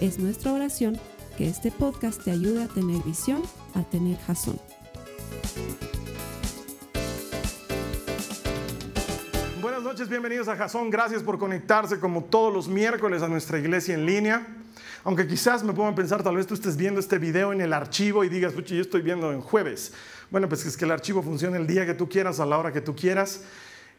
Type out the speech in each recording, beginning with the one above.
Es nuestra oración que este podcast te ayude a tener visión, a tener jazón. Buenas noches, bienvenidos a Jazón. Gracias por conectarse como todos los miércoles a nuestra iglesia en línea. Aunque quizás me a pensar, tal vez tú estés viendo este video en el archivo y digas, yo estoy viendo en jueves. Bueno, pues es que el archivo funciona el día que tú quieras, a la hora que tú quieras.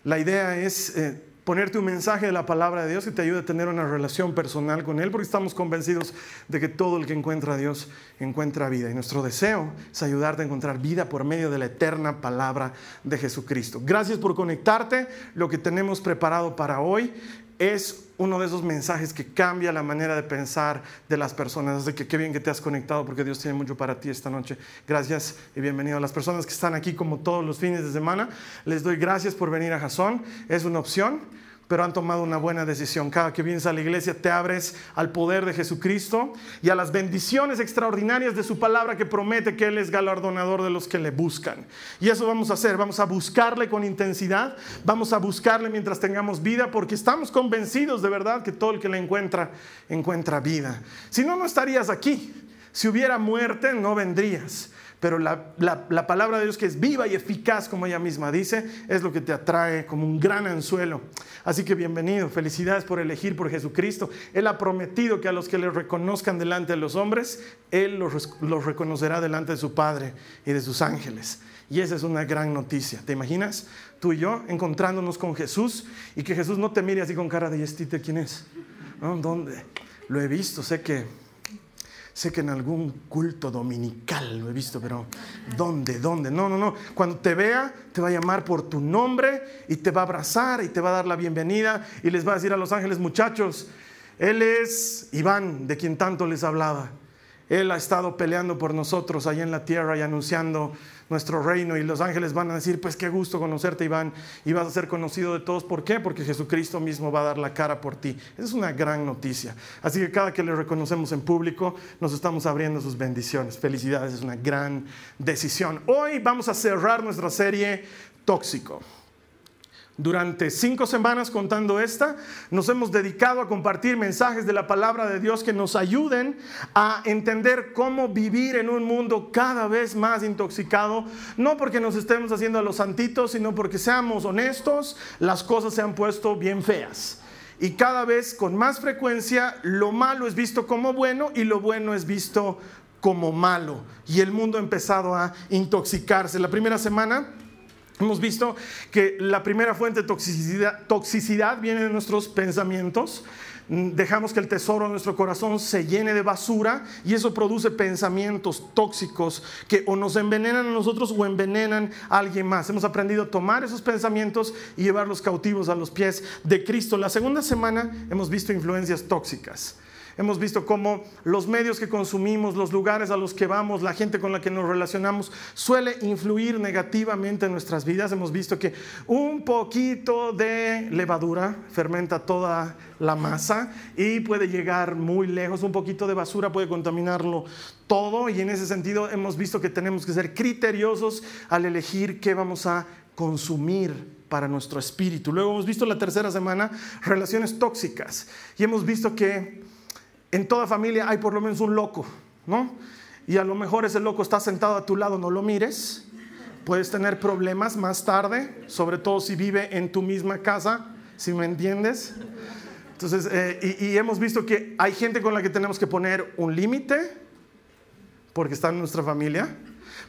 La idea es eh, ponerte un mensaje de la palabra de Dios que te ayude a tener una relación personal con Él, porque estamos convencidos de que todo el que encuentra a Dios encuentra vida. Y nuestro deseo es ayudarte a encontrar vida por medio de la eterna palabra de Jesucristo. Gracias por conectarte. Lo que tenemos preparado para hoy es uno de esos mensajes que cambia la manera de pensar de las personas. Así que qué bien que te has conectado porque Dios tiene mucho para ti esta noche. Gracias y bienvenido a las personas que están aquí como todos los fines de semana. Les doy gracias por venir a Jason. Es una opción pero han tomado una buena decisión. Cada que vienes a la iglesia te abres al poder de Jesucristo y a las bendiciones extraordinarias de su palabra que promete que Él es galardonador de los que le buscan. Y eso vamos a hacer, vamos a buscarle con intensidad, vamos a buscarle mientras tengamos vida, porque estamos convencidos de verdad que todo el que le encuentra, encuentra vida. Si no, no estarías aquí. Si hubiera muerte, no vendrías pero la, palabra de Dios que es viva y eficaz, como ella misma dice, es lo que te atrae como un gran anzuelo. Así que bienvenido, felicidades por elegir por Jesucristo. Él ha prometido que a los que le reconozcan delante de los hombres, Él los, los reconocerá delante de su Padre y de sus ángeles. Y esa es una gran noticia. ¿Te imaginas? Tú y yo encontrándonos con Jesús y que Jesús no te mire así con cara de, ¿este quién es? ¿Dónde? Lo he visto, sé que Sé que en algún culto dominical lo he visto, pero ¿dónde? ¿Dónde? No, no, no. Cuando te vea, te va a llamar por tu nombre y te va a abrazar y te va a dar la bienvenida y les va a decir a los ángeles, muchachos, Él es Iván, de quien tanto les hablaba. Él ha estado peleando por nosotros allá en la tierra y anunciando nuestro reino y los ángeles van a decir, pues qué gusto conocerte Iván y vas a ser conocido de todos. ¿Por qué? Porque Jesucristo mismo va a dar la cara por ti. Esa es una gran noticia. Así que cada que le reconocemos en público, nos estamos abriendo sus bendiciones. Felicidades, es una gran decisión. Hoy vamos a cerrar nuestra serie Tóxico. Durante cinco semanas contando esta, nos hemos dedicado a compartir mensajes de la palabra de Dios que nos ayuden a entender cómo vivir en un mundo cada vez más intoxicado, no porque nos estemos haciendo a los santitos, sino porque seamos honestos, las cosas se han puesto bien feas. Y cada vez con más frecuencia lo malo es visto como bueno y lo bueno es visto como malo. Y el mundo ha empezado a intoxicarse. La primera semana Hemos visto que la primera fuente de toxicidad, viene de nuestros pensamientos. Mm, dejamos que el tesoro de nuestro corazón se llene de basura y eso produce pensamientos tóxicos que o nos envenenan a nosotros o envenenan a alguien más. Hemos aprendido a tomar esos pensamientos y llevarlos cautivos a los pies de Cristo. La segunda semana hemos visto influencias tóxicas. Hemos visto cómo los medios que consumimos, los lugares a los que vamos, la gente con la que nos relacionamos, suele influir negativamente en nuestras vidas. Hemos visto que un poquito de levadura fermenta toda la masa y puede llegar muy lejos. Un poquito de basura puede contaminarlo todo y en ese sentido hemos visto que tenemos que ser criteriosos al elegir qué vamos a consumir para nuestro espíritu. Luego hemos visto la tercera semana relaciones tóxicas y hemos visto que en toda familia hay por lo menos un loco, ¿no? Y a lo mejor ese loco está sentado a tu lado, no lo mires. Puedes tener problemas más tarde, sobre todo si vive en tu misma casa, si me entiendes. Entonces, eh, y, hemos visto que hay gente con la que tenemos que poner un límite, porque está en nuestra familia,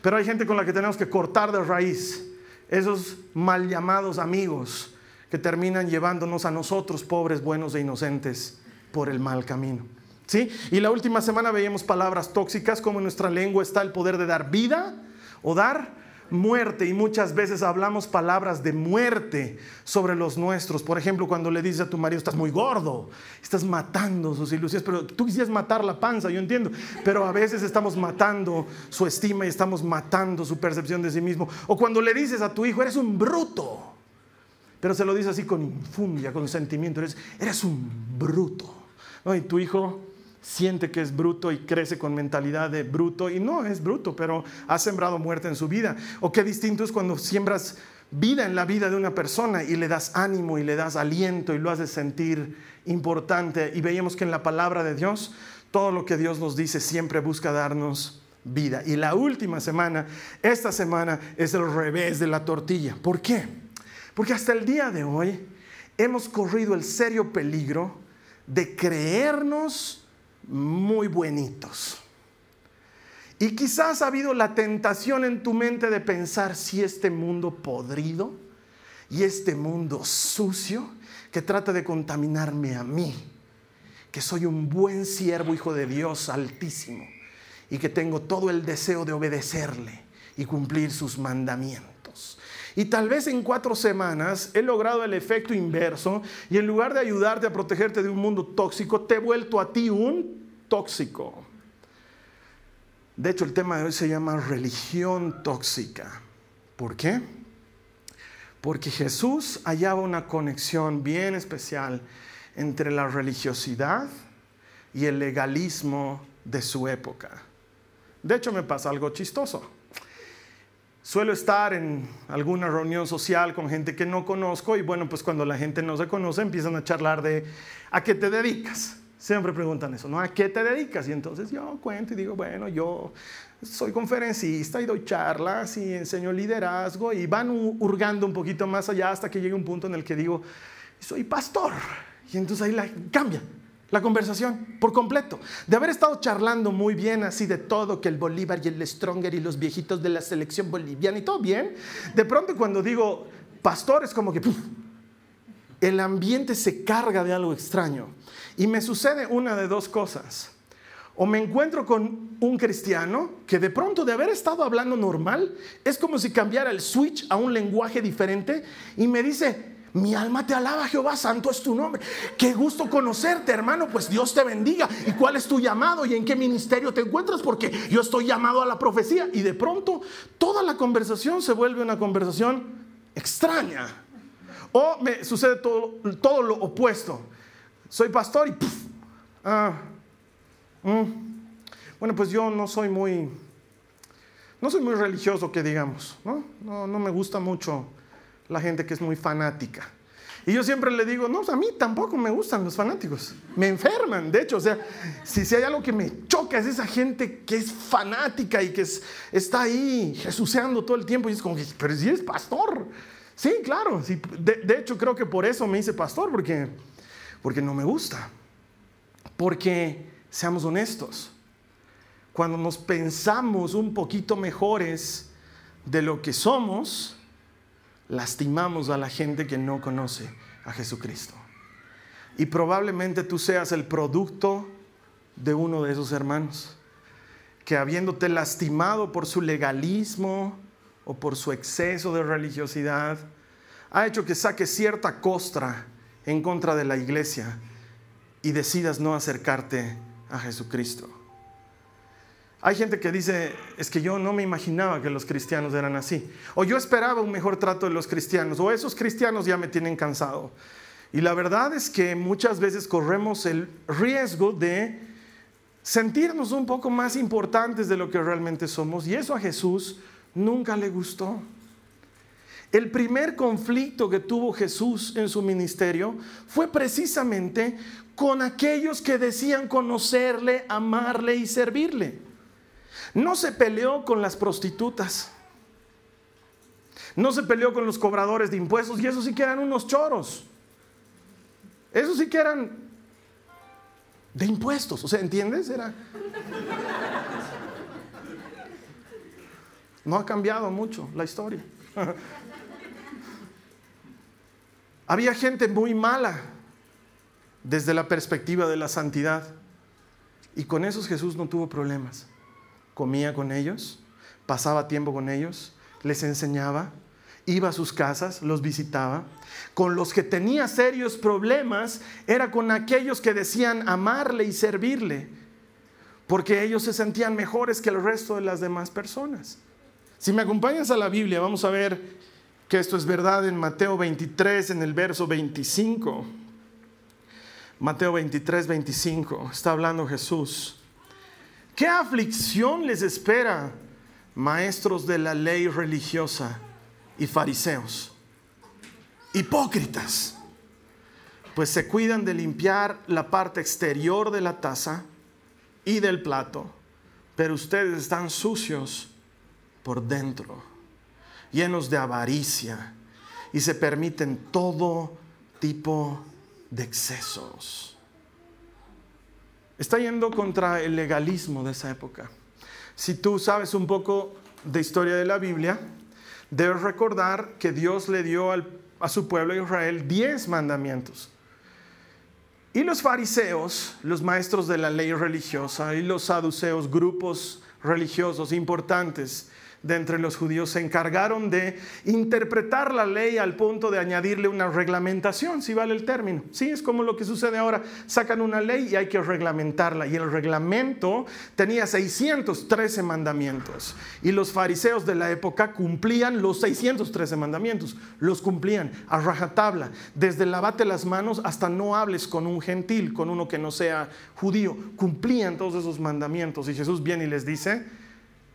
pero hay gente con la que tenemos que cortar de raíz esos mal llamados amigos que terminan llevándonos a nosotros, pobres, buenos e inocentes, por el mal camino. ¿Sí? Y la última semana veíamos palabras tóxicas, como en nuestra lengua está el poder de dar vida o dar muerte y muchas veces hablamos palabras de muerte sobre los nuestros. Por ejemplo, cuando le dices a tu marido, estás muy gordo, estás matando sus ilusiones, pero tú quisieras matar la panza, yo entiendo, pero a veces estamos matando su estima y estamos matando su percepción de sí mismo. O cuando le dices a tu hijo, eres un bruto, pero se lo dices así con infundia, con sentimiento, eres, eres un bruto. Y tu hijo siente que es bruto y crece con mentalidad de bruto y no es bruto, pero ha sembrado muerte en su vida. O qué distinto es cuando siembras vida en la vida de una persona y le das ánimo y le das aliento y lo haces sentir importante. Y veíamos que en la palabra de Dios, todo lo que Dios nos dice siempre busca darnos vida. Y la última semana, esta semana, es el revés de la tortilla. ¿Por qué? Porque hasta el día de hoy hemos corrido el serio peligro de creernos muy buenitos. Y quizás ha habido la tentación en tu mente de pensar si este mundo podrido y este mundo sucio que trata de contaminarme a mí, que soy un buen siervo, hijo de Dios altísimo, y que tengo todo el deseo de obedecerle y cumplir sus mandamientos. Y tal vez en cuatro semanas he logrado el efecto inverso y en lugar de ayudarte a protegerte de un mundo tóxico, te he vuelto a ti un tóxico. De hecho, el tema de hoy se llama religión tóxica. ¿Por qué? Porque Jesús hallaba una conexión bien especial entre la religiosidad y el legalismo de su época. De hecho, me pasa algo chistoso. Suelo estar en alguna reunión social con gente que no conozco y bueno, pues cuando la gente no se conoce empiezan a charlar de ¿a qué te dedicas? Siempre preguntan eso, ¿no? ¿A qué te dedicas? Y entonces yo cuento y digo, bueno, yo soy conferencista y doy charlas y enseño liderazgo y van hurgando un poquito más allá hasta que llegue un punto en el que digo, soy pastor. Y entonces ahí cambia la conversación por completo. De haber estado charlando muy bien así de todo, que el Bolívar y el Stronger y los viejitos de la selección boliviana y todo bien, de pronto cuando digo pastor es como que el ambiente se carga de algo extraño. Y me sucede una de dos cosas. O me encuentro con un cristiano que de pronto de haber estado hablando normal, es como si cambiara el switch a un lenguaje diferente y me dice, mi alma te alaba, Jehová, santo es tu nombre. Qué gusto conocerte, hermano, pues Dios te bendiga. ¿Y cuál es tu llamado y en qué ministerio te encuentras? Porque yo estoy llamado a la profecía. Y de pronto toda la conversación se vuelve una conversación extraña. O me sucede todo, todo lo opuesto soy pastor y ah, mm. bueno, pues yo no soy muy, no soy muy religioso, que digamos, ¿no? ¿no? Me gusta mucho la gente que es muy fanática. Y yo siempre le digo, no, a mí tampoco me gustan los fanáticos, me enferman, de hecho, o sea, si, si hay algo que me choca es esa gente que es fanática y que está ahí jesuceando todo el tiempo y es como, pero si eres pastor, sí, claro, sí, de, de hecho creo que por eso me hice pastor, porque porque no me gusta. Porque, seamos honestos, cuando nos pensamos un poquito mejores de lo que somos, lastimamos a la gente que no conoce a Jesucristo. Y probablemente tú seas el producto de uno de esos hermanos, que habiéndote lastimado por su legalismo o por su exceso de religiosidad, ha hecho que saque cierta costra en contra de la iglesia y decidas no acercarte a Jesucristo. Hay gente que dice, es que yo no me imaginaba que los cristianos eran así. O yo esperaba un mejor trato de los cristianos. O esos cristianos ya me tienen cansado. Y la verdad es que muchas veces corremos el riesgo de sentirnos un poco más importantes de lo que realmente somos. Y eso a Jesús nunca le gustó. El primer conflicto que tuvo Jesús en su ministerio fue precisamente con aquellos que decían conocerle, amarle y servirle. No se peleó con las prostitutas. No se peleó con los cobradores de impuestos y esos sí que eran unos choros. Esos sí que eran de impuestos. O sea, ¿entiendes? Era... No ha cambiado mucho la historia. Había gente muy mala desde la perspectiva de la santidad. Y con esos Jesús no tuvo problemas. Comía con ellos, pasaba tiempo con ellos, les enseñaba, iba a sus casas, los visitaba. Con los que tenía serios problemas era con aquellos que decían amarle y servirle, porque ellos se sentían mejores que el resto de las demás personas. Si me acompañas a la Biblia, vamos a ver que esto es verdad en Mateo 23, en el verso 25. Mateo 23, 25, está hablando Jesús. ¿Qué aflicción les espera, maestros de la ley religiosa y fariseos? Hipócritas, pues se cuidan de limpiar la parte exterior de la taza y del plato, pero ustedes están sucios por dentro, llenos de avaricia y se permiten todo tipo de excesos. Está yendo contra el legalismo de esa época. Si tú sabes un poco de historia de la Biblia, debes recordar que Dios le dio a su pueblo Israel diez mandamientos. Y los fariseos, los maestros de la ley religiosa, y los saduceos, grupos religiosos importantes, de entre los judíos se encargaron de interpretar la ley al punto de añadirle una reglamentación, si vale el término. Sí, es como lo que sucede ahora. Sacan una ley y hay que reglamentarla. Y el reglamento tenía 613 mandamientos. Y los fariseos de la época cumplían los 613 mandamientos. Los cumplían a rajatabla. Desde lavate las manos hasta no hables con un gentil, con uno que no sea judío. Cumplían todos esos mandamientos. Y Jesús viene y les dice,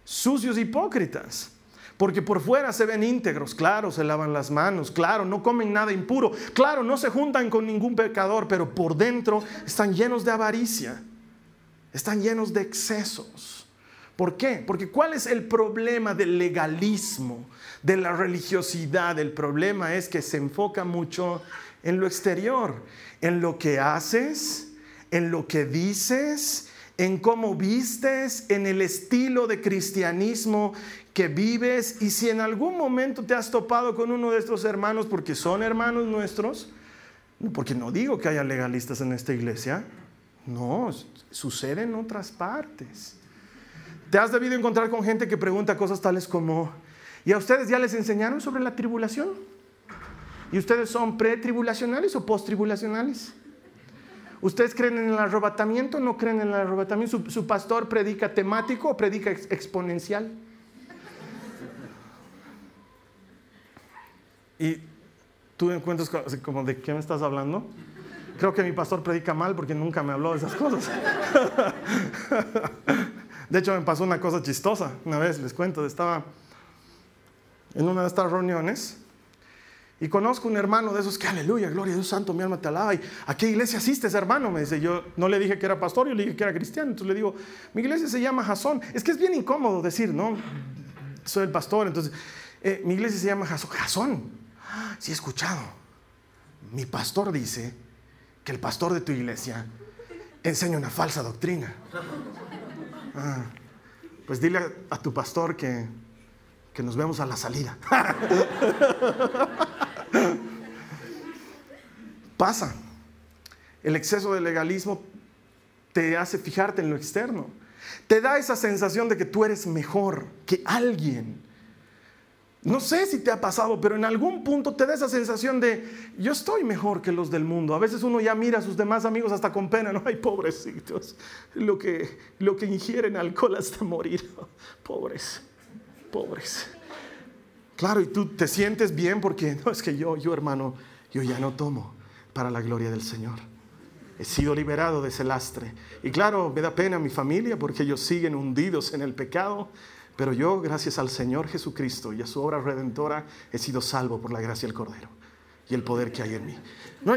sucios hipócritas. Porque por fuera se ven íntegros, claro, se lavan las manos, claro, no comen nada impuro, claro, no se juntan con ningún pecador, pero por dentro están llenos de avaricia, están llenos de excesos. ¿Por qué? Porque ¿cuál es el problema del legalismo, de la religiosidad? El problema es que se enfoca mucho en lo exterior, en lo que haces, en lo que dices en cómo vistes, en el estilo de cristianismo que vives y si en algún momento te has topado con uno de estos hermanos porque son hermanos nuestros, porque no digo que haya legalistas en esta iglesia, no, sucede en otras partes. Te has debido encontrar con gente que pregunta cosas tales como, ¿y a ustedes ya les enseñaron sobre la tribulación? ¿Y ustedes son pretribulacionales o posttribulacionales? ¿Ustedes creen en el arrebatamiento o no creen en el arrebatamiento? ¿Su, pastor predica temático o predica exponencial? Y tú encuentras como de qué me estás hablando. Creo que mi pastor predica mal porque nunca me habló de esas cosas. De hecho, me pasó una cosa chistosa. Una vez les cuento, estaba en una de estas reuniones y conozco un hermano de esos que, aleluya, gloria a Dios santo, mi alma te alaba. ¿Y a qué iglesia asistes, hermano? Me dice, yo no le dije que era pastor, yo le dije que era cristiano. Entonces le digo, mi iglesia se llama Jasón. Es que es bien incómodo decir, ¿no? Soy el pastor. Entonces, eh, mi iglesia se llama Jasón. Jasón. Sí he escuchado. Mi pastor dice que el pastor de tu iglesia enseña una falsa doctrina. Ah, pues dile a, a tu pastor que, que nos vemos a la salida. Pasa. El exceso de legalismo te hace fijarte en lo externo. Te da esa sensación de que tú eres mejor que alguien. No sé si te ha pasado, pero en algún punto te da esa sensación de yo estoy mejor que los del mundo. A veces uno ya mira a sus demás amigos hasta con pena, no hay pobrecitos, lo que, lo que ingieren alcohol hasta morir. Pobres, pobres. Claro, y tú te sientes bien porque no es que yo, yo hermano, yo ya no tomo para la gloria del Señor. He sido liberado de ese lastre. Y claro, me da pena mi familia porque ellos siguen hundidos en el pecado, pero yo, gracias al Señor Jesucristo y a su obra redentora, he sido salvo por la gracia del Cordero y el poder que hay en mí.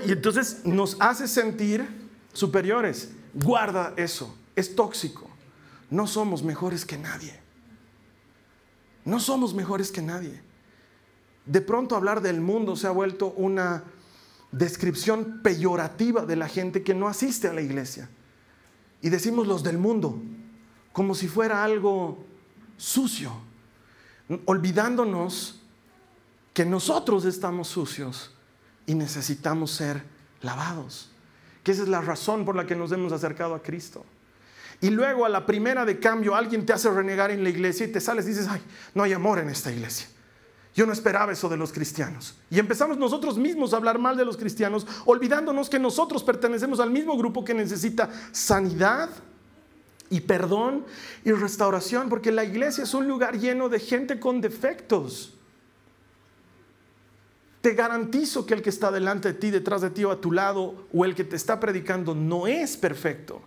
Y entonces nos hace sentir superiores. Guarda eso, es tóxico. No somos mejores que nadie. No somos mejores que nadie. De pronto hablar del mundo se ha vuelto una descripción peyorativa de la gente que no asiste a la iglesia. Y decimos los del mundo, como si fuera algo sucio, olvidándonos que nosotros estamos sucios y necesitamos ser lavados. Que esa es la razón por la que nos hemos acercado a Cristo. Y luego a la primera de cambio alguien te hace renegar en la iglesia y te sales y dices, ay, no hay amor en esta iglesia. Yo no esperaba eso de los cristianos. Y empezamos nosotros mismos a hablar mal de los cristianos, olvidándonos que nosotros pertenecemos al mismo grupo que necesita sanidad y perdón y restauración, porque la iglesia es un lugar lleno de gente con defectos. Te garantizo que el que está delante de ti, detrás de ti o a tu lado, o el que te está predicando, no es perfecto.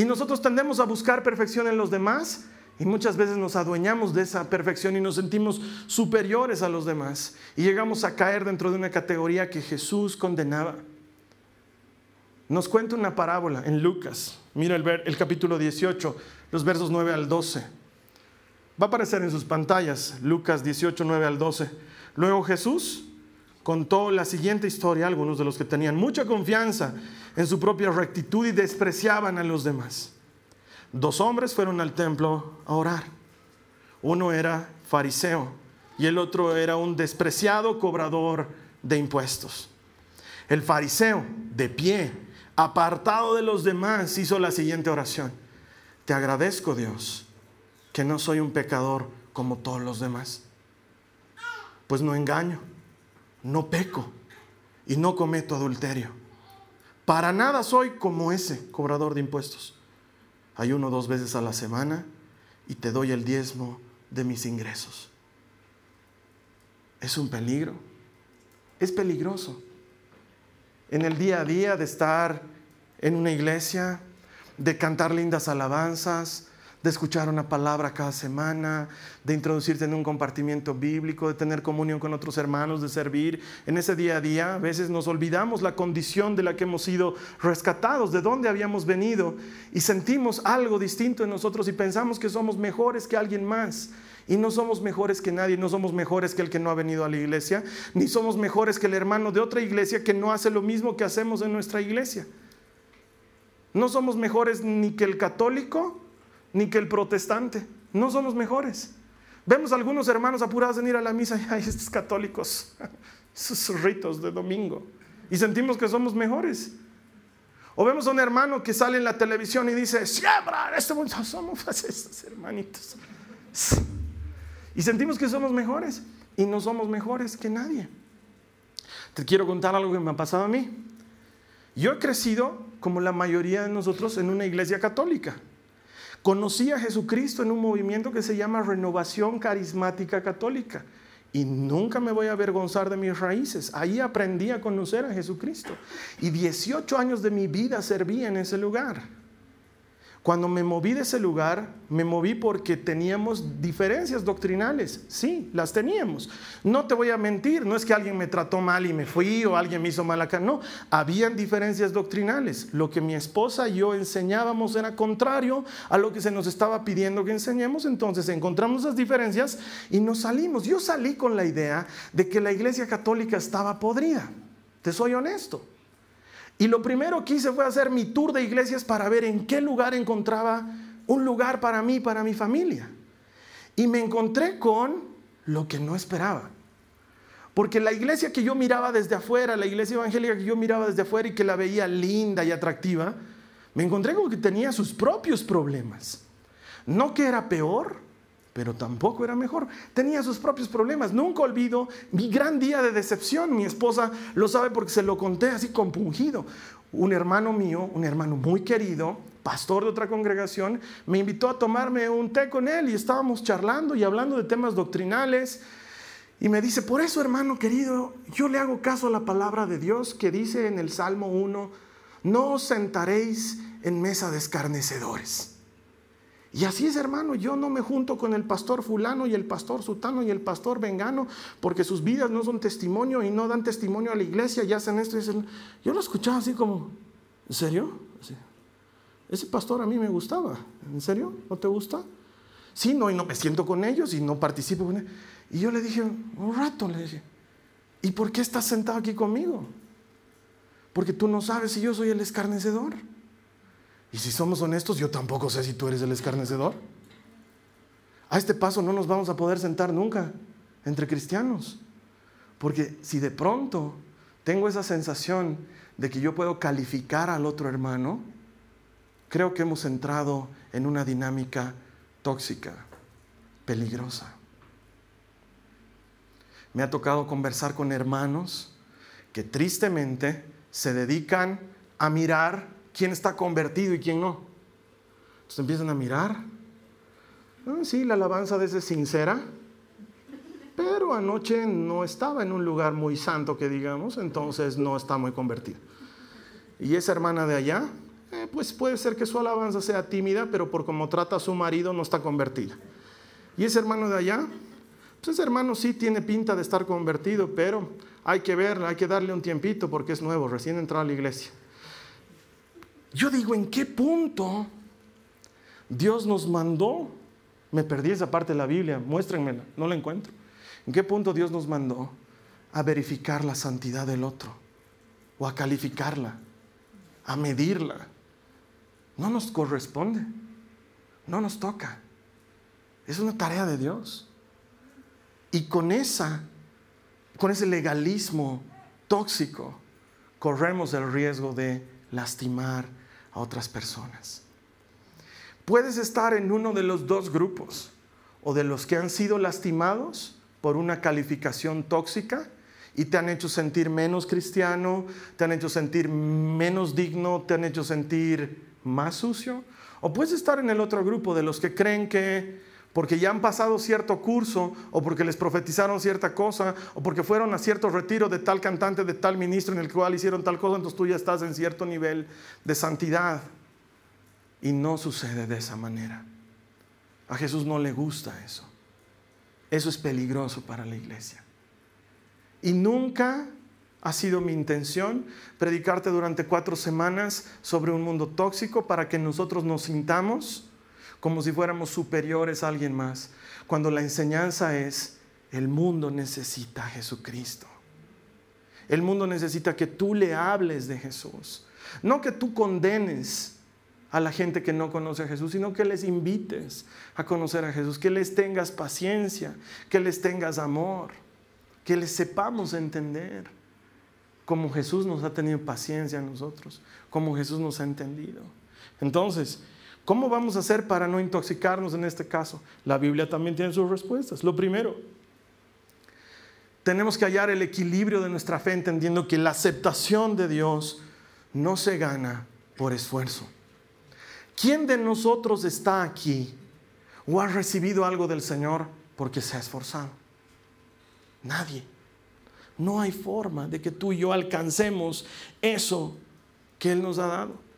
Y nosotros tendemos a buscar perfección en los demás y muchas veces nos adueñamos de esa perfección y nos sentimos superiores a los demás. Y llegamos a caer dentro de una categoría que Jesús condenaba. Nos cuenta una parábola en Lucas. Mira el, el capítulo 18, los versos 9 al 12. Va a aparecer en sus pantallas, Lucas 18, 9 al 12. Luego Jesús contó la siguiente historia algunos de los que tenían mucha confianza en su propia rectitud y despreciaban a los demás. Dos hombres fueron al templo a orar. Uno era fariseo y el otro era un despreciado cobrador de impuestos. El fariseo, de pie, apartado de los demás, hizo la siguiente oración. Te agradezco, Dios, que no soy un pecador como todos los demás. Pues no engaño, no peco y no cometo adulterio. Para nada soy como ese cobrador de impuestos. Ayuno dos veces a la semana y te doy el diezmo de mis ingresos. Es un peligro. Es peligroso. En el día a día de estar en una iglesia, de cantar lindas alabanzas, de escuchar una palabra cada semana, de introducirte en un compartimiento bíblico, de tener comunión con otros hermanos, de servir. En ese día a día a veces nos olvidamos la condición de la que hemos sido rescatados, de dónde habíamos venido y sentimos algo distinto en nosotros y pensamos que somos mejores que alguien más. Y no somos mejores que nadie, no somos mejores que el que no ha venido a la iglesia, ni somos mejores que el hermano de otra iglesia que no hace lo mismo que hacemos en nuestra iglesia. No somos mejores ni que el católico, ni que el protestante. No somos mejores. Vemos algunos hermanos apurados en ir a la misa y hay estos católicos, sus ritos de domingo, y sentimos que somos mejores. O vemos a un hermano que sale en la televisión y dice, siembra, este mundo somos estos hermanitos. Y sentimos que somos mejores y no somos mejores que nadie. Te quiero contar algo que me ha pasado a mí. Yo he crecido, como la mayoría de nosotros, en una iglesia católica. Conocí a Jesucristo en un movimiento que se llama Renovación Carismática Católica. Y nunca me voy a avergonzar de mis raíces. Ahí aprendí a conocer a Jesucristo. Y 18 años de mi vida serví en ese lugar. Cuando me moví de ese lugar, me moví porque teníamos diferencias doctrinales. Sí, las teníamos. No te voy a mentir, no es que alguien me trató mal y me fui o alguien me hizo mal acá. No, habían diferencias doctrinales. Lo que mi esposa y yo enseñábamos era contrario a lo que se nos estaba pidiendo que enseñemos. Entonces encontramos esas diferencias y nos salimos. Yo salí con la idea de que la iglesia católica estaba podrida. Te soy honesto. Y lo primero que hice fue hacer mi tour de iglesias para ver en qué lugar encontraba un lugar para mí, para mi familia. Y me encontré con lo que no esperaba. Porque la iglesia que yo miraba desde afuera, la iglesia evangélica que yo miraba desde afuera y que la veía linda y atractiva, me encontré con que tenía sus propios problemas. No que era peor, pero tampoco era mejor. Tenía sus propios problemas. Nunca olvido mi gran día de decepción. Mi esposa lo sabe porque se lo conté así compungido. Un hermano mío, un hermano muy querido, pastor de otra congregación, me invitó a tomarme un té con él y estábamos charlando y hablando de temas doctrinales. Y me dice, por eso hermano querido, yo le hago caso a la palabra de Dios que dice en el Salmo 1, no os sentaréis en mesa de escarnecedores. Y así es, hermano, yo no me junto con el pastor fulano y el pastor sutano y el pastor vengano, porque sus vidas no son testimonio y no dan testimonio a la iglesia y hacen esto y hacen... Yo lo escuchaba así como, ¿en serio? Ese pastor a mí me gustaba, ¿en serio? ¿No te gusta? Sí, no, y no me siento con ellos y no participo con ellos. Y yo le dije, un rato, le dije, ¿y por qué estás sentado aquí conmigo? Porque tú no sabes si yo soy el escarnecedor. Y si somos honestos, yo tampoco sé si tú eres el escarnecedor. A este paso no nos vamos a poder sentar nunca entre cristianos. Porque si de pronto tengo esa sensación de que yo puedo calificar al otro hermano, creo que hemos entrado en una dinámica tóxica, peligrosa. Me ha tocado conversar con hermanos que tristemente se dedican a mirar quién está convertido y quién no. Entonces empiezan a mirar. Ah, sí, la alabanza de ese es sincera, pero anoche no estaba en un lugar muy santo que digamos, entonces no está muy convertida. Y esa hermana de allá, eh, pues puede ser que su alabanza sea tímida, pero por cómo trata a su marido no está convertida. Y ese hermano de allá, pues ese hermano sí tiene pinta de estar convertido, pero hay que ver, hay que darle un tiempito porque es nuevo, recién entrado a la iglesia. Yo digo, ¿en qué punto Dios nos mandó? Me perdí esa parte de la Biblia, muéstrenmela, no la encuentro. ¿En qué punto Dios nos mandó a verificar la santidad del otro? O a calificarla, a medirla. No nos corresponde, no nos toca. Es una tarea de Dios. Y con esa, con ese legalismo tóxico, corremos el riesgo de lastimar a otras personas. Puedes estar en uno de los dos grupos, o de los que han sido lastimados por una calificación tóxica y te han hecho sentir menos cristiano, te han hecho sentir menos digno, te han hecho sentir más sucio. O puedes estar en el otro grupo de los que creen que porque ya han pasado cierto curso o porque les profetizaron cierta cosa o porque fueron a cierto retiro de tal cantante, de tal ministro en el cual hicieron tal cosa, entonces tú ya estás en cierto nivel de santidad. Y no sucede de esa manera. A Jesús no le gusta eso. Eso es peligroso para la iglesia. Y nunca ha sido mi intención predicarte durante cuatro semanas sobre un mundo tóxico para que nosotros nos sintamos como si fuéramos superiores a alguien más, cuando la enseñanza es, el mundo necesita a Jesucristo. El mundo necesita que tú le hables de Jesús, no que tú condenes a la gente que no conoce a Jesús, sino que les invites a conocer a Jesús, que les tengas paciencia, que les tengas amor, que les sepamos entender, como Jesús nos ha tenido paciencia a nosotros, como Jesús nos ha entendido. Entonces, ¿cómo vamos a hacer para no intoxicarnos en este caso? La Biblia también tiene sus respuestas. Lo primero, tenemos que hallar el equilibrio de nuestra fe entendiendo que la aceptación de Dios no se gana por esfuerzo. ¿Quién de nosotros está aquí o ha recibido algo del Señor porque se ha esforzado? Nadie. No hay forma de que tú y yo alcancemos eso que Él nos ha dado.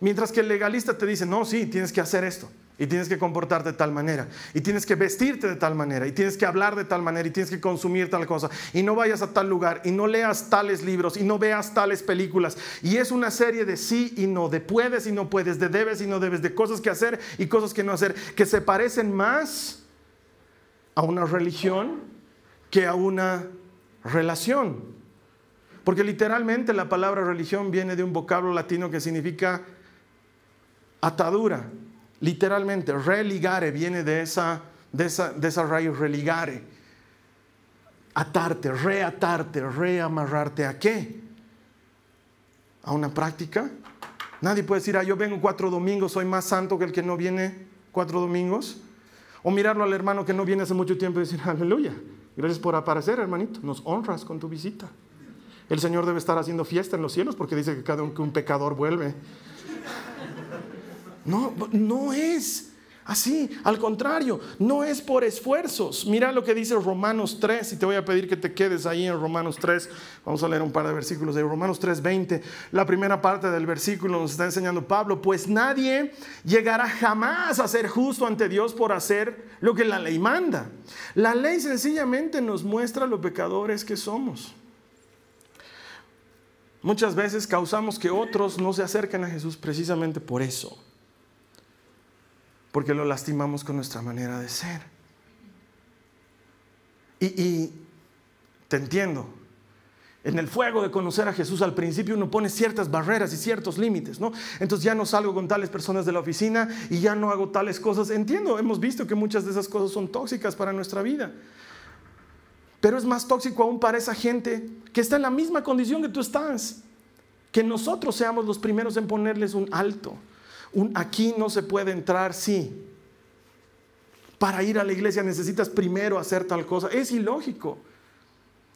Mientras que el legalista te dice, no, sí, tienes que hacer esto y tienes que comportarte de tal manera, y tienes que vestirte de tal manera, y tienes que hablar de tal manera, y tienes que consumir tal cosa, y no vayas a tal lugar, y no leas tales libros, y no veas tales películas. Y es una serie de sí y no, de puedes y no puedes, de debes y no debes, de cosas que hacer y cosas que no hacer, que se parecen más a una religión que a una relación. Porque literalmente la palabra religión viene de un vocablo latino que significa atadura Literalmente, religare viene de esa, de esa, de raíz religare. Atarte, reatarte, reamarrarte. ¿A qué? ¿A una práctica? Nadie puede decir, ah, yo vengo cuatro domingos, soy más santo que el que no viene cuatro domingos. O mirarlo al hermano que no viene hace mucho tiempo y decir, aleluya, gracias por aparecer, hermanito, nos honras con tu visita. El Señor debe estar haciendo fiesta en los cielos porque dice que cada que un pecador vuelve, no, no es así. Al contrario, no es por esfuerzos. Mira lo que dice Romanos 3, y te voy a pedir que te quedes ahí en Romanos 3. Vamos a leer un par de versículos de Romanos 3, 20. La primera parte del versículo nos está enseñando Pablo, pues nadie llegará jamás a ser justo ante Dios por hacer lo que la ley manda. La ley sencillamente nos muestra los pecadores que somos. Muchas veces causamos que otros no se acerquen a Jesús precisamente por eso porque lo lastimamos con nuestra manera de ser. Y, te entiendo. En el fuego de conocer a Jesús al principio uno pone ciertas barreras y ciertos límites, ¿no? Entonces ya no salgo con tales personas de la oficina y ya no hago tales cosas. Entiendo, hemos visto que muchas de esas cosas son tóxicas para nuestra vida. Pero es más tóxico aún para esa gente que está en la misma condición que tú estás. Que nosotros seamos los primeros en ponerles un alto aquí no se puede entrar, sí. Para ir a la iglesia necesitas primero hacer tal cosa. Es ilógico.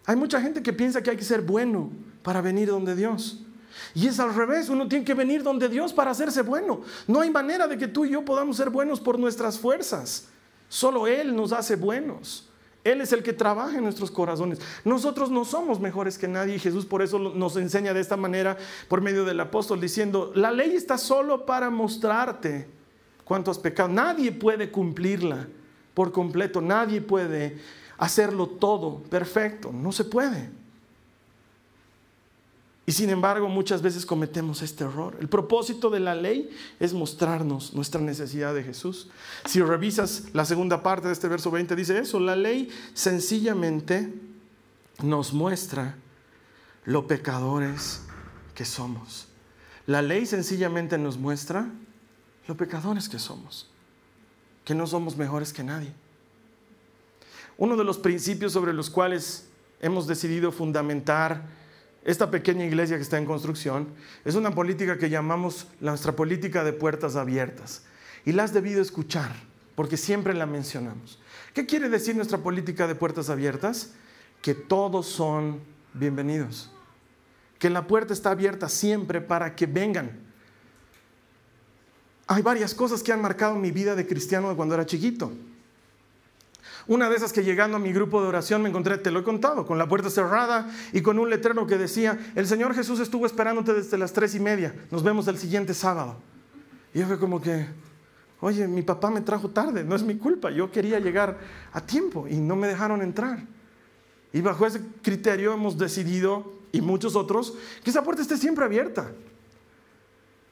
Hay mucha gente que piensa que hay que ser bueno para venir donde Dios. Y es al revés, uno tiene que venir donde Dios para hacerse bueno. No hay manera de que tú y yo podamos ser buenos por nuestras fuerzas. Solo Él nos hace buenos. Él es el que trabaja en nuestros corazones. Nosotros no somos mejores que nadie y Jesús por eso nos enseña de esta manera por medio del apóstol diciendo, la ley está solo para mostrarte cuánto has pecado. Nadie puede cumplirla por completo, nadie puede hacerlo todo perfecto, no se puede. Y sin embargo, muchas veces cometemos este error. El propósito de la ley es mostrarnos nuestra necesidad de Jesús. Si revisas la segunda parte de este verso 20, dice eso, la ley sencillamente nos muestra lo pecadores que somos. La ley sencillamente nos muestra lo pecadores que somos, que no somos mejores que nadie. Uno de los principios sobre los cuales hemos decidido fundamentar esta pequeña iglesia que está en construcción es una política que llamamos nuestra política de puertas abiertas. Y la has debido escuchar, porque siempre la mencionamos. ¿Qué quiere decir nuestra política de puertas abiertas? Que todos son bienvenidos. Que la puerta está abierta siempre para que vengan. Hay varias cosas que han marcado mi vida de cristiano de cuando era chiquito. Una de esas que llegando a mi grupo de oración me encontré, te lo he contado, con la puerta cerrada y con un letrero que decía, el Señor Jesús estuvo esperándote desde las tres y media, nos vemos el siguiente sábado. Y yo fue como que, oye, mi papá me trajo tarde, no es mi culpa, yo quería llegar a tiempo y no me dejaron entrar. Y bajo ese criterio hemos decidido, y muchos otros, que esa puerta esté siempre abierta.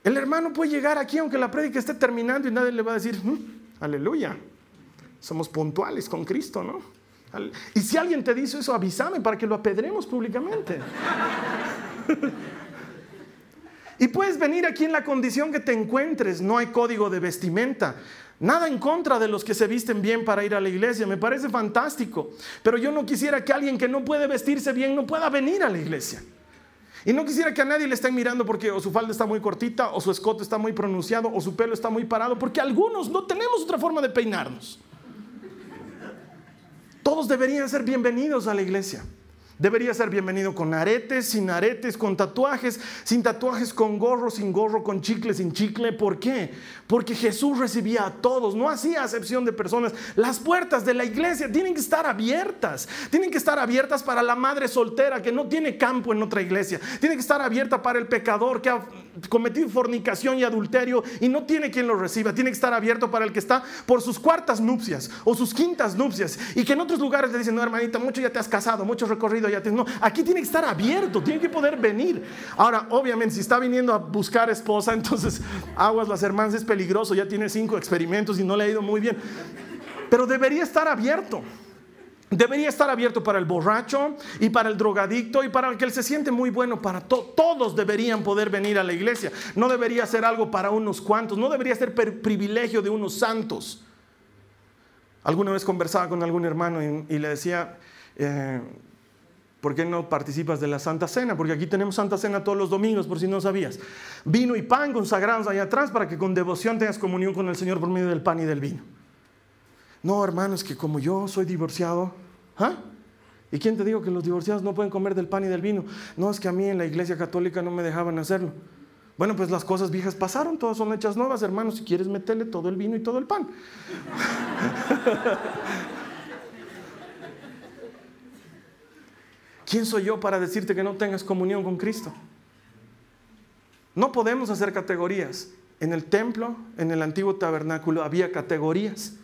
El hermano puede llegar aquí aunque la prédica esté terminando y nadie le va a decir, mm, aleluya somos puntuales con Cristo, ¿no? Y si alguien te dice eso, avísame para que lo apedremos públicamente. y puedes venir aquí en la condición que te encuentres, no hay código de vestimenta. Nada en contra de los que se visten bien para ir a la iglesia, me parece fantástico. Pero yo no quisiera que alguien que no puede vestirse bien no pueda venir a la iglesia. Y no quisiera que a nadie le estén mirando porque o su falda está muy cortita, o su escote está muy pronunciado, o su pelo está muy parado, porque algunos no tenemos otra forma de peinarnos. Todos deberían ser bienvenidos a la iglesia. Debería ser bienvenido con aretes, sin aretes, con tatuajes, sin tatuajes, con gorro, sin gorro, con chicle, sin chicle. ¿Por qué? Porque Jesús recibía a todos, no hacía acepción de personas. Las puertas de la iglesia tienen que estar abiertas. Tienen que estar abiertas para la madre soltera que no tiene campo en otra iglesia. Tienen que estar abierta para el pecador que ha cometido fornicación y adulterio y no tiene quien lo reciba. Tiene que estar abierto para el que está por sus cuartas nupcias o sus quintas nupcias y que en otros lugares le dicen, no hermanita, mucho ya te has casado, mucho recorrido ya te... No, aquí tiene que estar abierto, tiene que poder venir. Ahora, obviamente, si está viniendo a buscar esposa, entonces aguas las hermanas, es peligroso, ya tiene cinco experimentos y no le ha ido muy bien. Pero debería estar abierto. Debería estar abierto para el borracho y para el drogadicto y para el que se siente muy bueno. Para todos deberían poder venir a la iglesia. No debería ser algo para unos cuantos. No debería ser privilegio de unos santos. Alguna vez conversaba con algún hermano y, le decía, eh, ¿por qué no participas de la Santa Cena? Porque aquí tenemos Santa Cena todos los domingos, por si no sabías. Vino y pan consagrados allá atrás para que con devoción tengas comunión con el Señor por medio del pan y del vino. No, hermanos, que como yo soy divorciado, ¿ah? ¿Y quién te dijo que los divorciados no pueden comer del pan y del vino? No, es que a mí en la iglesia católica no me dejaban hacerlo. Bueno, pues las cosas viejas pasaron, todas son hechas nuevas, hermanos. Si quieres meterle todo el vino y todo el pan. ¿Quién soy yo para decirte que no tengas comunión con Cristo? No podemos hacer categorías. En el templo, en el antiguo tabernáculo, había categorías.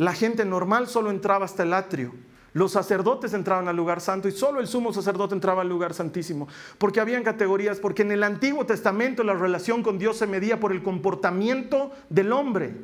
La gente normal solo entraba hasta el atrio. Los sacerdotes entraban al lugar santo y solo el sumo sacerdote entraba al lugar santísimo. Porque habían categorías, porque en el Antiguo Testamento la relación con Dios se medía por el comportamiento del hombre.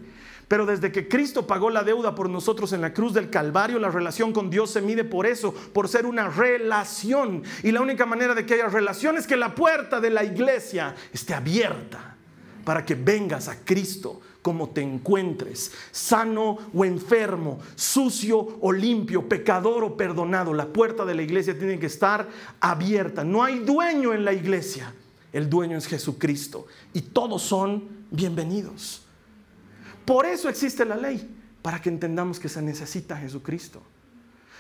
Pero desde que Cristo pagó la deuda por nosotros en la cruz del Calvario, la relación con Dios se mide por eso, por ser una relación. Y la única manera de que haya relación es que la puerta de la iglesia esté abierta para que vengas a Cristo como te encuentres, sano o enfermo, sucio o limpio, pecador o perdonado. La puerta de la iglesia tiene que estar abierta. No hay dueño en la iglesia. El dueño es Jesucristo y todos son bienvenidos. Por eso existe la ley, para que entendamos que se necesita Jesucristo.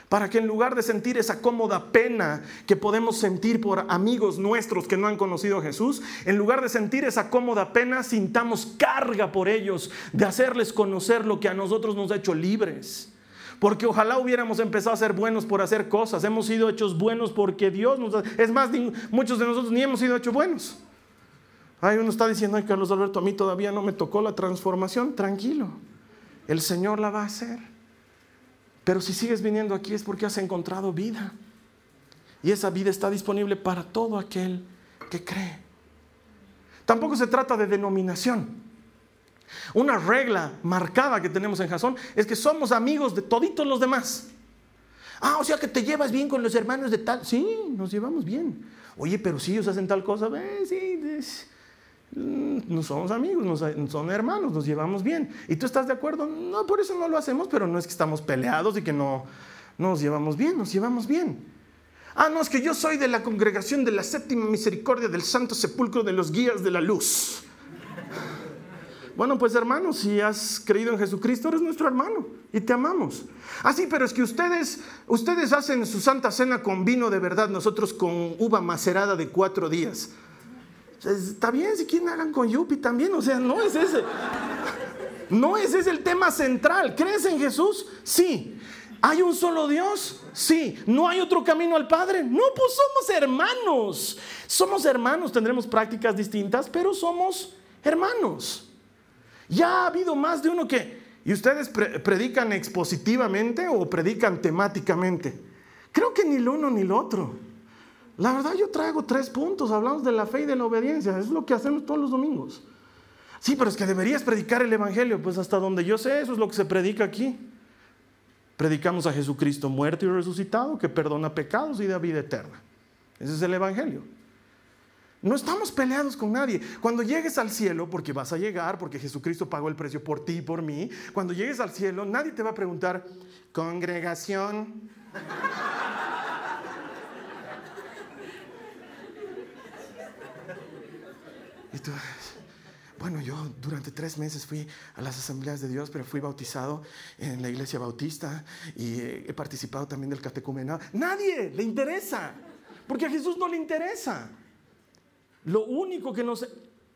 Para que en lugar de sentir esa cómoda pena que podemos sentir por amigos nuestros que no han conocido a Jesús, en lugar de sentir esa cómoda pena, sintamos carga por ellos de hacerles conocer lo que a nosotros nos ha hecho libres. Porque ojalá hubiéramos empezado a ser buenos por hacer cosas. Hemos sido hechos buenos porque Dios nos ha... Es más, muchos de nosotros ni hemos sido hechos buenos. Hay uno está diciendo, ay Carlos Alberto, a mí todavía no me tocó la transformación. Tranquilo, el Señor la va a hacer. Pero si sigues viniendo aquí es porque has encontrado vida. Y esa vida está disponible para todo aquel que cree. Tampoco se trata de denominación. Una regla marcada que tenemos en Jasón es que somos amigos de toditos los demás. Ah, o sea que te llevas bien con los hermanos de tal. Sí, nos llevamos bien. Oye, pero si ellos hacen tal cosa, sí, no somos amigos, no son hermanos, nos llevamos bien. ¿Y tú estás de acuerdo? No, por eso no lo hacemos, pero no es que estamos peleados y que no, nos llevamos bien, nos llevamos bien. Ah, no, es que yo soy de la congregación de la séptima misericordia del Santo Sepulcro de los Guías de la Luz. Bueno, pues hermano, si has creído en Jesucristo, eres nuestro hermano y te amamos. Ah, sí, pero es que ustedes, ustedes hacen su santa cena con vino de verdad, nosotros con uva macerada de cuatro días. Está bien, si quieren hagan con Yupi también, o sea, no es ese. No ese es el tema central. ¿Crees en Jesús? Sí. ¿Hay un solo Dios? Sí. ¿No hay otro camino al Padre? No, pues somos hermanos. Somos hermanos, tendremos prácticas distintas, pero somos hermanos. Ya ha habido más de uno que... ¿Y ustedes predican expositivamente o predican temáticamente? Creo que ni lo uno ni lo otro. La verdad yo traigo tres puntos, hablamos de la fe y de la obediencia, es lo que hacemos todos los domingos. Sí, pero es que deberías predicar el Evangelio, pues hasta donde yo sé, eso es lo que se predica aquí. Predicamos a Jesucristo muerto y resucitado, que perdona pecados y da vida eterna. Ese es el Evangelio. No estamos peleados con nadie. Cuando llegues al cielo, porque vas a llegar, porque Jesucristo pagó el precio por ti y por mí, cuando llegues al cielo, nadie te va a preguntar, congregación. Bueno, yo durante tres meses fui a las asambleas de Dios, pero fui bautizado en la iglesia bautista y he participado también del catecumenado. Nadie le interesa, porque a Jesús no le interesa. Lo único que nos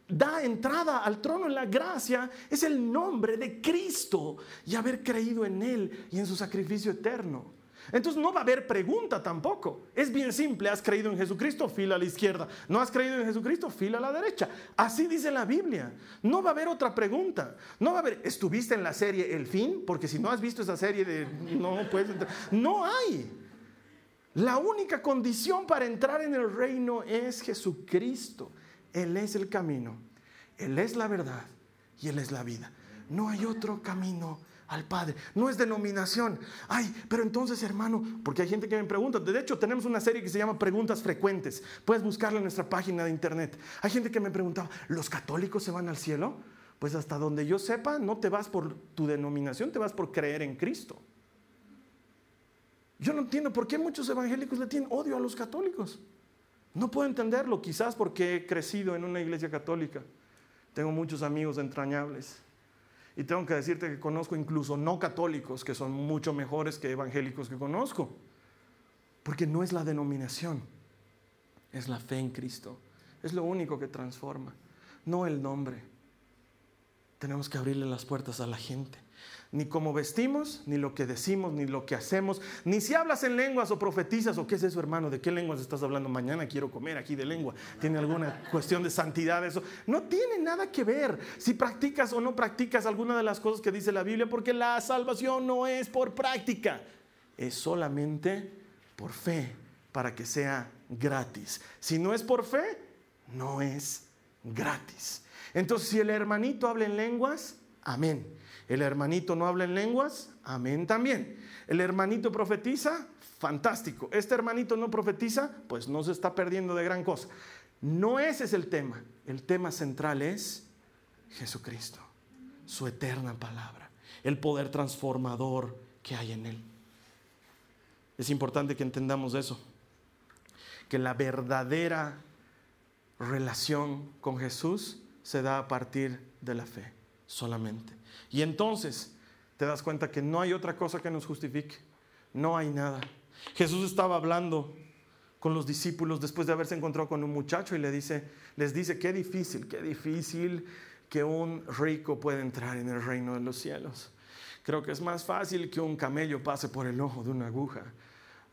da entrada al trono en la gracia es el nombre de Cristo y haber creído en Él y en su sacrificio eterno. Entonces no va a haber pregunta tampoco. Es bien simple, has creído en Jesucristo, fila a la izquierda. No has creído en Jesucristo, fila a la derecha. Así dice la Biblia. No va a haber otra pregunta. No va a haber, ¿estuviste en la serie El Fin? Porque si no has visto esa serie de... No puedes entrar. No hay. La única condición para entrar en el reino es Jesucristo. Él es el camino, Él es la verdad y Él es la vida. No hay otro camino al Padre. No es denominación. Ay, pero entonces, hermano, porque hay gente que me pregunta. De hecho, tenemos una serie que se llama Preguntas Frecuentes. Puedes buscarla en nuestra página de internet. Hay gente que me preguntaba, ¿los católicos se van al cielo? Pues hasta donde yo sepa, no te vas por tu denominación, te vas por creer en Cristo. Yo no entiendo por qué muchos evangélicos le tienen odio a los católicos. No puedo entenderlo, quizás porque he crecido en una iglesia católica. Tengo muchos amigos entrañables. Y tengo que decirte que conozco incluso no católicos que son mucho mejores que evangélicos que conozco. Porque no es la denominación, es la fe en Cristo. Es lo único que transforma, no el nombre. Tenemos que abrirle las puertas a la gente ni cómo vestimos, ni lo que decimos, ni lo que hacemos, ni si hablas en lenguas o profetizas o qué es eso, hermano, de qué lenguas estás hablando mañana, quiero comer aquí de lengua. ¿Tiene alguna cuestión de santidad eso? No tiene nada que ver si practicas o no practicas alguna de las cosas que dice la Biblia, porque la salvación no es por práctica, es solamente por fe, para que sea gratis. Si no es por fe, no es gratis. Entonces, si el hermanito habla en lenguas, amén. El hermanito no habla en lenguas, amén también. El hermanito profetiza, fantástico. Este hermanito no profetiza, pues no se está perdiendo de gran cosa. No ese es el tema. El tema central es Jesucristo, su eterna palabra, el poder transformador que hay en él. Es importante que entendamos eso, que la verdadera relación con Jesús se da a partir de la fe solamente. Y entonces te das cuenta que no hay otra cosa que nos justifique. no hay nada. Jesús estaba hablando con los discípulos después de haberse encontrado con un muchacho y le dice, les dice, qué difícil, qué difícil que un rico pueda entrar en el reino de los cielos. Creo que es más fácil que un camello pase por el ojo de una aguja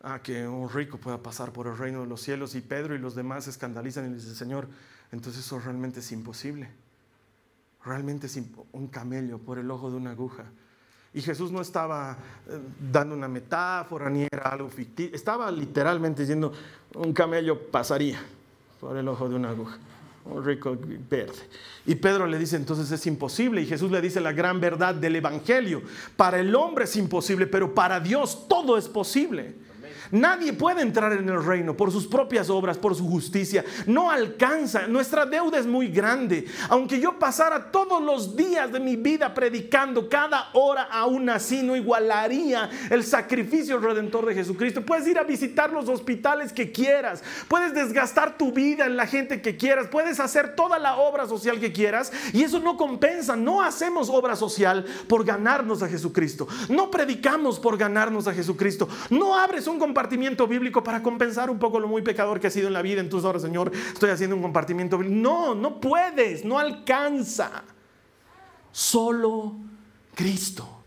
a que un rico pueda pasar por el reino de los cielos. Y Pedro y los demás se escandalizan y dicen, Señor, entonces eso realmente es imposible. Realmente es un camello por el ojo de una aguja. Y Jesús no estaba eh, dando una metáfora ni era algo ficticio, estaba literalmente diciendo un camello pasaría por el ojo de una aguja, un rico verde. Y Pedro le dice entonces es imposible y Jesús le dice la gran verdad del Evangelio. Para el hombre es imposible, pero para Dios todo es posible. Nadie puede entrar en el reino por sus propias obras, por su justicia. No alcanza. Nuestra deuda es muy grande. Aunque yo pasara todos los días de mi vida predicando, cada hora aún así no igualaría el sacrificio redentor de Jesucristo. Puedes ir a visitar los hospitales que quieras. Puedes desgastar tu vida en la gente que quieras. Puedes hacer toda la obra social que quieras. Y eso no compensa. No hacemos obra social por ganarnos a Jesucristo. No predicamos por ganarnos a Jesucristo. No abres un compartimiento bíblico para compensar un poco lo muy pecador que ha sido en la vida. Entonces ahora, Señor, estoy haciendo un compartimiento bíblico. No, no puedes, no alcanza. Solo Cristo.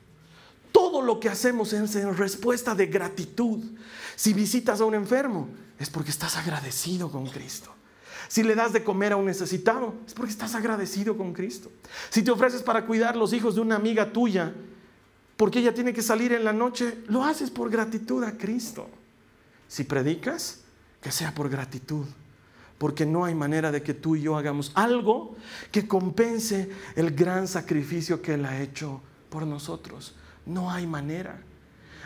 Todo lo que hacemos es en respuesta de gratitud. Si visitas a un enfermo, es porque estás agradecido con Cristo. Si le das de comer a un necesitado, es porque estás agradecido con Cristo. Si te ofreces para cuidar los hijos de una amiga tuya, porque ella tiene que salir en la noche, lo haces por gratitud a Cristo. Si predicas, que sea por gratitud, porque no hay manera de que tú y yo hagamos algo que compense el gran sacrificio que Él ha hecho por nosotros. No hay manera.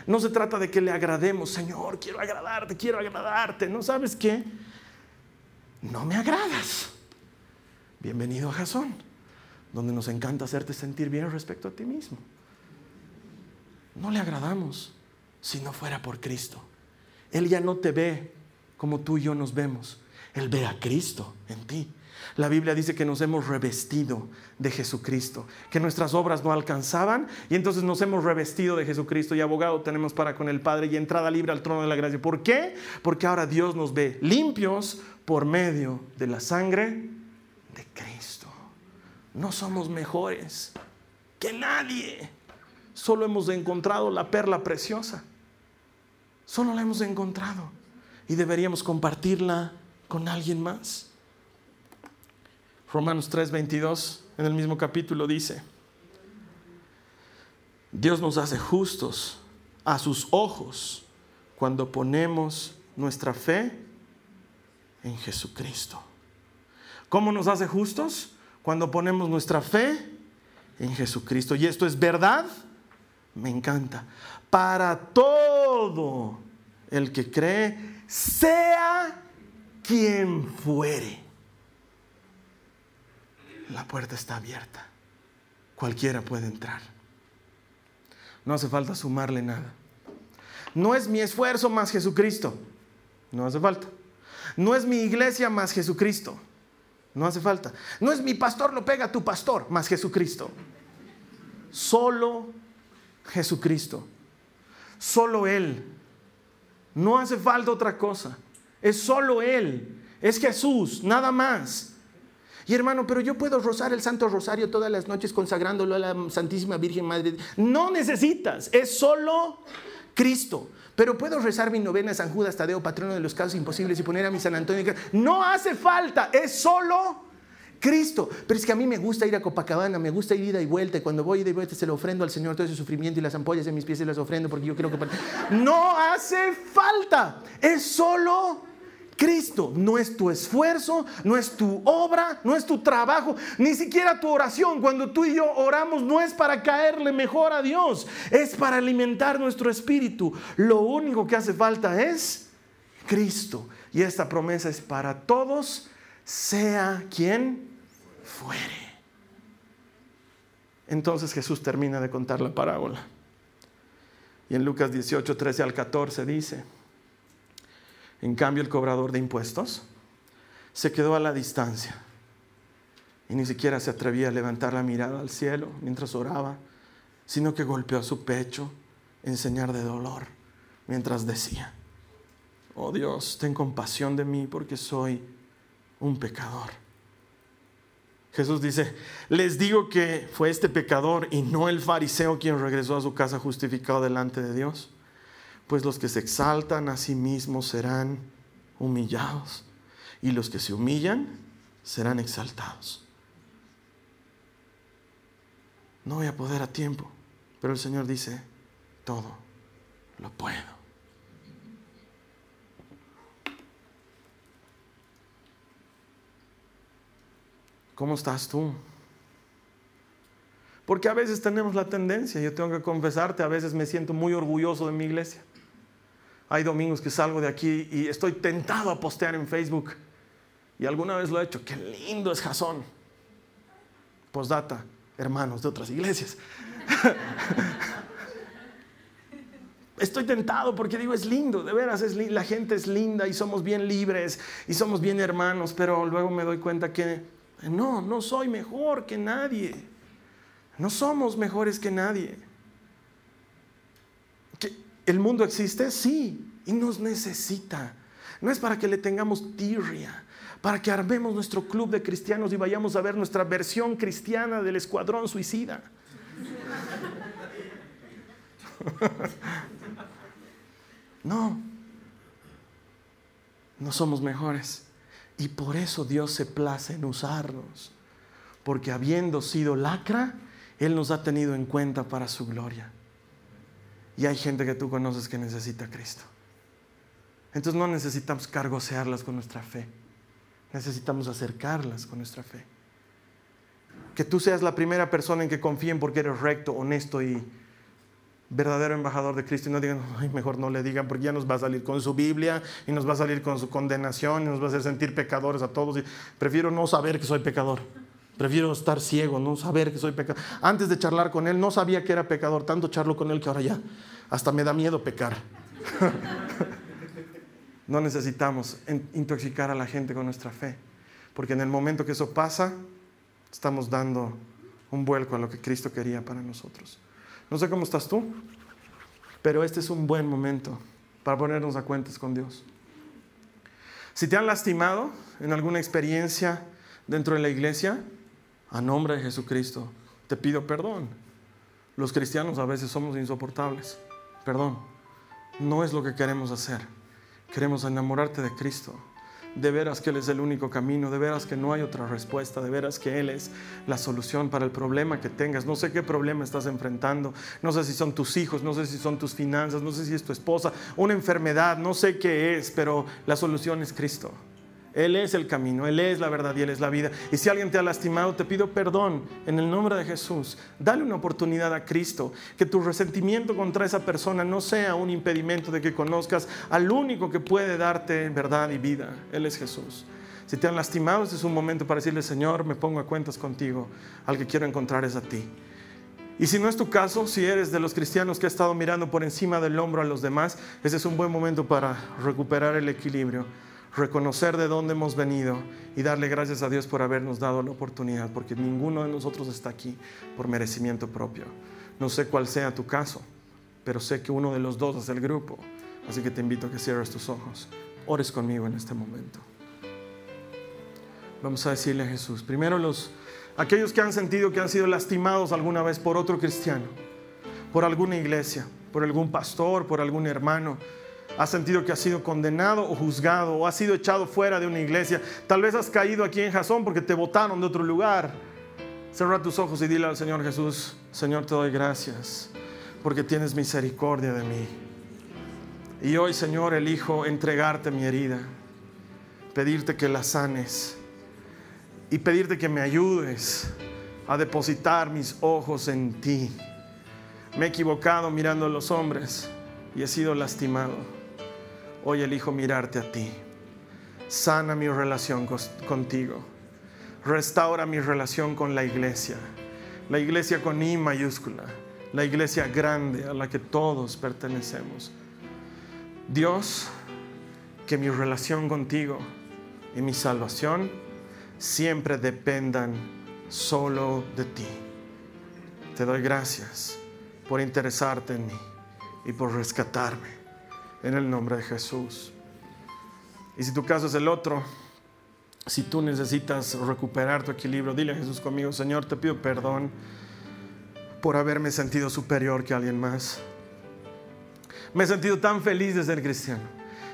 No se trata de que le agrademos, Señor, quiero agradarte, quiero agradarte. ¿No sabes qué? No me agradas. Bienvenido a Jasón, donde nos encanta hacerte sentir bien respecto a ti mismo. No le agradamos si no fuera por Cristo. Él ya no te ve como tú y yo nos vemos. Él ve a Cristo en ti. La Biblia dice que nos hemos revestido de Jesucristo, que nuestras obras no alcanzaban y entonces nos hemos revestido de Jesucristo y abogado tenemos para con el Padre y entrada libre al trono de la gracia. ¿Por qué? Porque ahora Dios nos ve limpios por medio de la sangre de Cristo. No somos mejores que nadie. Solo hemos encontrado la perla preciosa. Solo la hemos encontrado y deberíamos compartirla con alguien más. Romanos 3:22 en el mismo capítulo dice, Dios nos hace justos a sus ojos cuando ponemos nuestra fe en Jesucristo. ¿Cómo nos hace justos? Cuando ponemos nuestra fe en Jesucristo. Y esto es verdad, me encanta para todo el que cree, sea quien fuere. La puerta está abierta. Cualquiera puede entrar. No hace falta sumarle nada. No es mi esfuerzo más Jesucristo. No hace falta. No es mi iglesia más Jesucristo. No hace falta. No es mi pastor lo pega tu pastor más Jesucristo. Solo Jesucristo. Solo Él. No hace falta otra cosa. Es solo Él. Es Jesús, nada más. Y hermano, pero yo puedo rozar el Santo Rosario todas las noches consagrándolo a la Santísima Virgen Madre. No necesitas, es solo Cristo. Pero puedo rezar mi novena San Judas Tadeo, patrono de los casos imposibles, y poner a mi San Antonio. No hace falta, es solo Cristo. Pero es que a mí me gusta ir a Copacabana, me gusta ir ida y vuelta. Y cuando voy ida y vuelta se lo ofrendo al Señor todo ese sufrimiento y las ampollas en mis pies se las ofrendo porque yo creo que... No hace falta. Es solo Cristo. No es tu esfuerzo, no es tu obra, no es tu trabajo, ni siquiera tu oración. Cuando tú y yo oramos no es para caerle mejor a Dios, es para alimentar nuestro espíritu. Lo único que hace falta es Cristo. Y esta promesa es para todos sea quien fuere. Entonces Jesús termina de contar la parábola. Y en Lucas 18, 13 al 14 dice, en cambio el cobrador de impuestos se quedó a la distancia y ni siquiera se atrevía a levantar la mirada al cielo mientras oraba, sino que golpeó su pecho en señal de dolor, mientras decía, oh Dios, ten compasión de mí porque soy un pecador. Jesús dice, les digo que fue este pecador y no el fariseo quien regresó a su casa justificado delante de Dios, pues los que se exaltan a sí mismos serán humillados y los que se humillan serán exaltados. No voy a poder a tiempo, pero el Señor dice, todo lo puedo. ¿Cómo estás tú? Porque a veces tenemos la tendencia, yo tengo que confesarte, a veces me siento muy orgulloso de mi iglesia. Hay domingos que salgo de aquí y estoy tentado a postear en Facebook. Y alguna vez lo he hecho. Qué lindo es Jasón. Postdata, hermanos de otras iglesias. Estoy tentado porque digo, es lindo, de veras, es la gente es linda y somos bien libres y somos bien hermanos, pero luego me doy cuenta que no, no soy mejor que nadie. No somos mejores que nadie. ¿El mundo existe? Sí, y nos necesita. No es para que le tengamos tirria, para que armemos nuestro club de cristianos y vayamos a ver nuestra versión cristiana del escuadrón suicida. No, no somos mejores. Y por eso Dios se place en usarnos. Porque habiendo sido lacra, Él nos ha tenido en cuenta para su gloria. Y hay gente que tú conoces que necesita a Cristo. Entonces no necesitamos cargosearlas con nuestra fe. Necesitamos acercarlas con nuestra fe. Que tú seas la primera persona en que confíen porque eres recto, honesto y verdadero embajador de Cristo y no digan, Ay, mejor no le digan porque ya nos va a salir con su Biblia y nos va a salir con su condenación y nos va a hacer sentir pecadores a todos. Y prefiero no saber que soy pecador. Prefiero estar ciego, no saber que soy pecador. Antes de charlar con él no sabía que era pecador, tanto charlo con él que ahora ya hasta me da miedo pecar. no necesitamos intoxicar a la gente con nuestra fe, porque en el momento que eso pasa, estamos dando un vuelco a lo que Cristo quería para nosotros. No sé cómo estás tú, pero este es un buen momento para ponernos a cuentas con Dios. Si te han lastimado en alguna experiencia dentro de la iglesia, a nombre de Jesucristo, te pido perdón. Los cristianos a veces somos insoportables. Perdón. No es lo que queremos hacer. Queremos enamorarte de Cristo de veras que Él es el único camino, de veras que no hay otra respuesta, de veras que Él es la solución para el problema que tengas. No sé qué problema estás enfrentando, no sé si son tus hijos, no sé si son tus finanzas, no sé si es tu esposa, una enfermedad, no sé qué es, pero la solución es Cristo. Él es el camino, Él es la verdad y Él es la vida. Y si alguien te ha lastimado, te pido perdón en el nombre de Jesús. Dale una oportunidad a Cristo. Que tu resentimiento contra esa persona no sea un impedimento de que conozcas al único que puede darte verdad y vida. Él es Jesús. Si te han lastimado, este es un momento para decirle, Señor, me pongo a cuentas contigo. Al que quiero encontrar es a ti. Y si no es tu caso, si eres de los cristianos que ha estado mirando por encima del hombro a los demás, ese es un buen momento para recuperar el equilibrio reconocer de dónde hemos venido y darle gracias a Dios por habernos dado la oportunidad, porque ninguno de nosotros está aquí por merecimiento propio. No sé cuál sea tu caso, pero sé que uno de los dos es el grupo. Así que te invito a que cierres tus ojos. Ores conmigo en este momento. Vamos a decirle a Jesús, primero los aquellos que han sentido que han sido lastimados alguna vez por otro cristiano, por alguna iglesia, por algún pastor, por algún hermano, has sentido que has sido condenado o juzgado o has sido echado fuera de una iglesia. Tal vez has caído aquí en Jasón porque te botaron de otro lugar. Cerra tus ojos y dile al Señor Jesús, Señor te doy gracias porque tienes misericordia de mí. Y hoy, Señor, elijo entregarte mi herida, pedirte que la sanes y pedirte que me ayudes a depositar mis ojos en ti. Me he equivocado mirando a los hombres y he sido lastimado hoy elijo mirarte a ti. Sana mi relación contigo. Restaura mi relación con la iglesia. La iglesia con I mayúscula. La iglesia grande a la que todos pertenecemos. Dios, que mi relación contigo y mi salvación siempre dependan solo de ti. Te doy gracias por interesarte en mí y por rescatarme en el nombre de Jesús. Y si tu caso es el otro, si tú necesitas recuperar tu equilibrio, dile a Jesús conmigo, Señor, te pido perdón por haberme sentido superior que alguien más. Me he sentido tan feliz de ser cristiano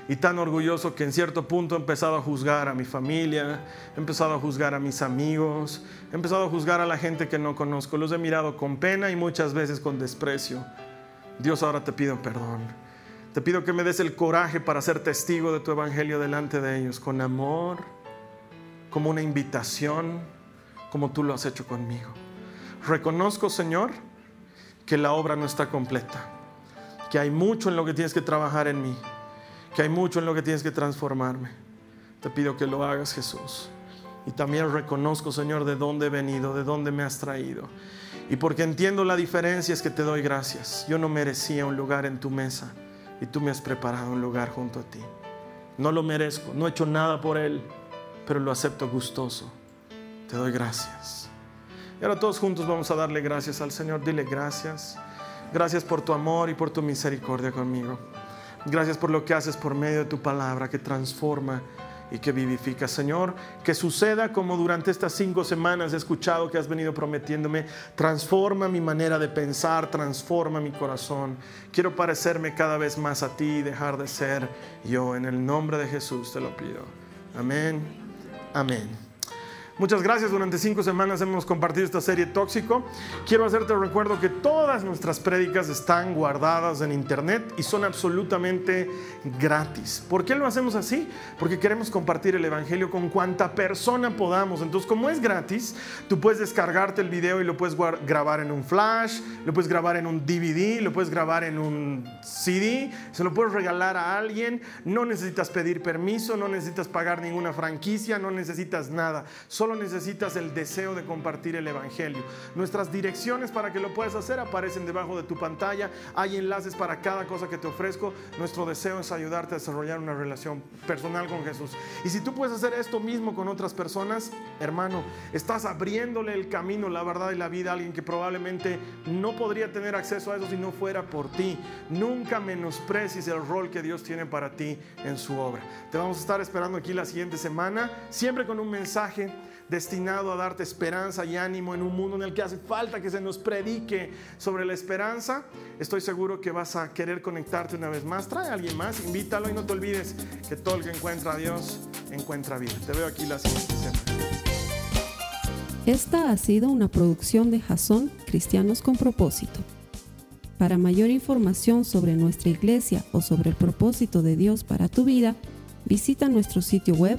y tan orgulloso que en cierto punto he empezado a juzgar a mi familia, he empezado a juzgar a mis amigos, he empezado a juzgar a la gente que no conozco. Los he mirado con pena y muchas veces con desprecio. Dios, ahora te pido perdón. Te pido que me des el coraje para ser testigo de tu evangelio delante de ellos, con amor, como una invitación, como tú lo has hecho conmigo. Reconozco, Señor, que la obra no está completa, que hay mucho en lo que tienes que trabajar en mí que hay mucho en lo que tienes que transformarme. Te pido que lo hagas, Jesús. Y también reconozco, Señor, de dónde he venido, de dónde me has traído. Y porque entiendo la diferencia es que te doy gracias. Yo no merecía un lugar en tu mesa y tú me has preparado un lugar junto a ti. No lo merezco, no he hecho nada por él, pero lo acepto gustoso. Te doy gracias. Y ahora todos juntos vamos a darle gracias al Señor. Dile gracias. Gracias por tu amor y por tu misericordia conmigo. Gracias por lo que haces por medio de tu palabra que transforma y que vivifica. Señor, que suceda como durante estas cinco semanas he escuchado que has venido prometiéndome, transforma mi manera de pensar, transforma mi corazón. Quiero parecerme cada vez más a ti y dejar de ser yo. En el nombre de Jesús te lo pido. Amén. Amén. Muchas gracias. Durante cinco semanas hemos compartido esta serie Tóxico. Quiero hacerte recuerdo que todas nuestras prédicas están guardadas en internet y son absolutamente gratis. ¿Por qué lo hacemos así? Porque queremos compartir el Evangelio con cuanta persona podamos. Entonces, como es gratis, tú puedes descargarte el video y lo puedes grabar en un flash, lo puedes grabar en un DVD, lo puedes grabar en un CD, se lo puedes regalar a alguien. No necesitas pedir permiso, no necesitas pagar ninguna franquicia, no necesitas nada. Solo necesitas el deseo de compartir el Evangelio. Nuestras direcciones para que lo puedas hacer aparecen debajo de tu pantalla. Hay enlaces para cada cosa que te ofrezco. Nuestro deseo es ayudarte a desarrollar una relación personal con Jesús. Y si tú puedes hacer esto mismo con otras personas, hermano, estás abriéndole el camino, la verdad y la vida a alguien que probablemente no podría tener acceso a eso si no fuera por ti. Nunca menosprecies el rol que Dios tiene para ti en su obra. Te vamos a estar esperando aquí la siguiente semana, siempre con un mensaje destinado a darte esperanza y ánimo en un mundo en el que hace falta que se nos predique sobre la esperanza. Estoy seguro que vas a querer conectarte una vez más. Trae a alguien más, invítalo y no te olvides que todo el que encuentra a Dios encuentra vida. Te veo aquí la siguiente semana. Esta ha sido una producción de Jason Cristianos con propósito. Para mayor información sobre nuestra iglesia o sobre el propósito de Dios para tu vida, visita nuestro sitio web